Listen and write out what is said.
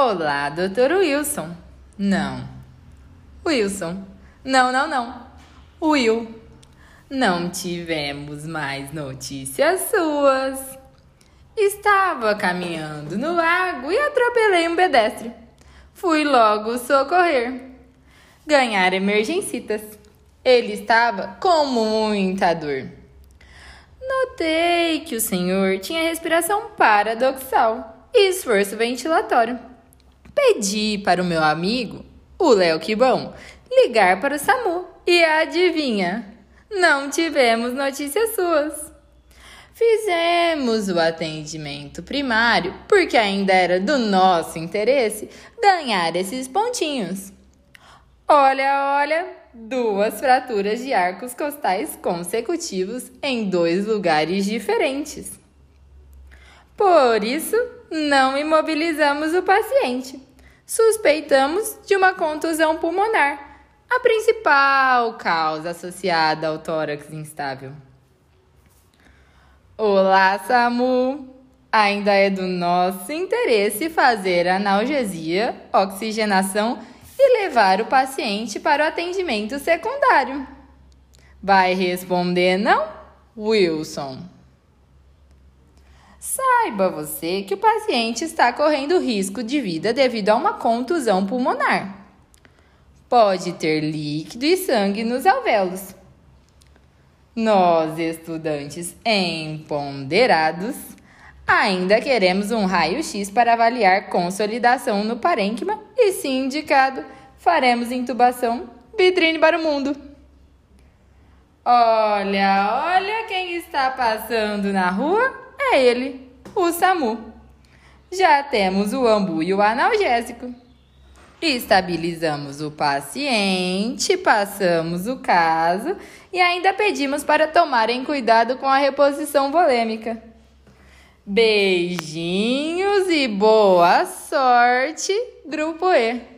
Olá, doutor Wilson. Não. Wilson. Não, não, não. Will. Não tivemos mais notícias suas. Estava caminhando no lago e atropelei um pedestre. Fui logo socorrer. Ganhar emergencitas. Ele estava com muita dor. Notei que o senhor tinha respiração paradoxal e esforço ventilatório. Pedi para o meu amigo, o Léo Quibão, ligar para o SAMU e adivinha? Não tivemos notícias suas. Fizemos o atendimento primário porque ainda era do nosso interesse ganhar esses pontinhos. Olha, olha, duas fraturas de arcos costais consecutivos em dois lugares diferentes. Por isso, não imobilizamos o paciente suspeitamos de uma contusão pulmonar, a principal causa associada ao tórax instável. Olá, SAMU! Ainda é do nosso interesse fazer analgesia, oxigenação e levar o paciente para o atendimento secundário. Vai responder não, Wilson? Saiba você que o paciente está correndo risco de vida devido a uma contusão pulmonar. Pode ter líquido e sangue nos alvéolos. Nós, estudantes empoderados, ainda queremos um raio-x para avaliar consolidação no parênquima e, se indicado, faremos intubação vitrine para o mundo. Olha, olha quem está passando na rua é ele, o SAMU. Já temos o ambu e o analgésico. Estabilizamos o paciente, passamos o caso e ainda pedimos para tomarem cuidado com a reposição volêmica. Beijinhos e boa sorte, Grupo E.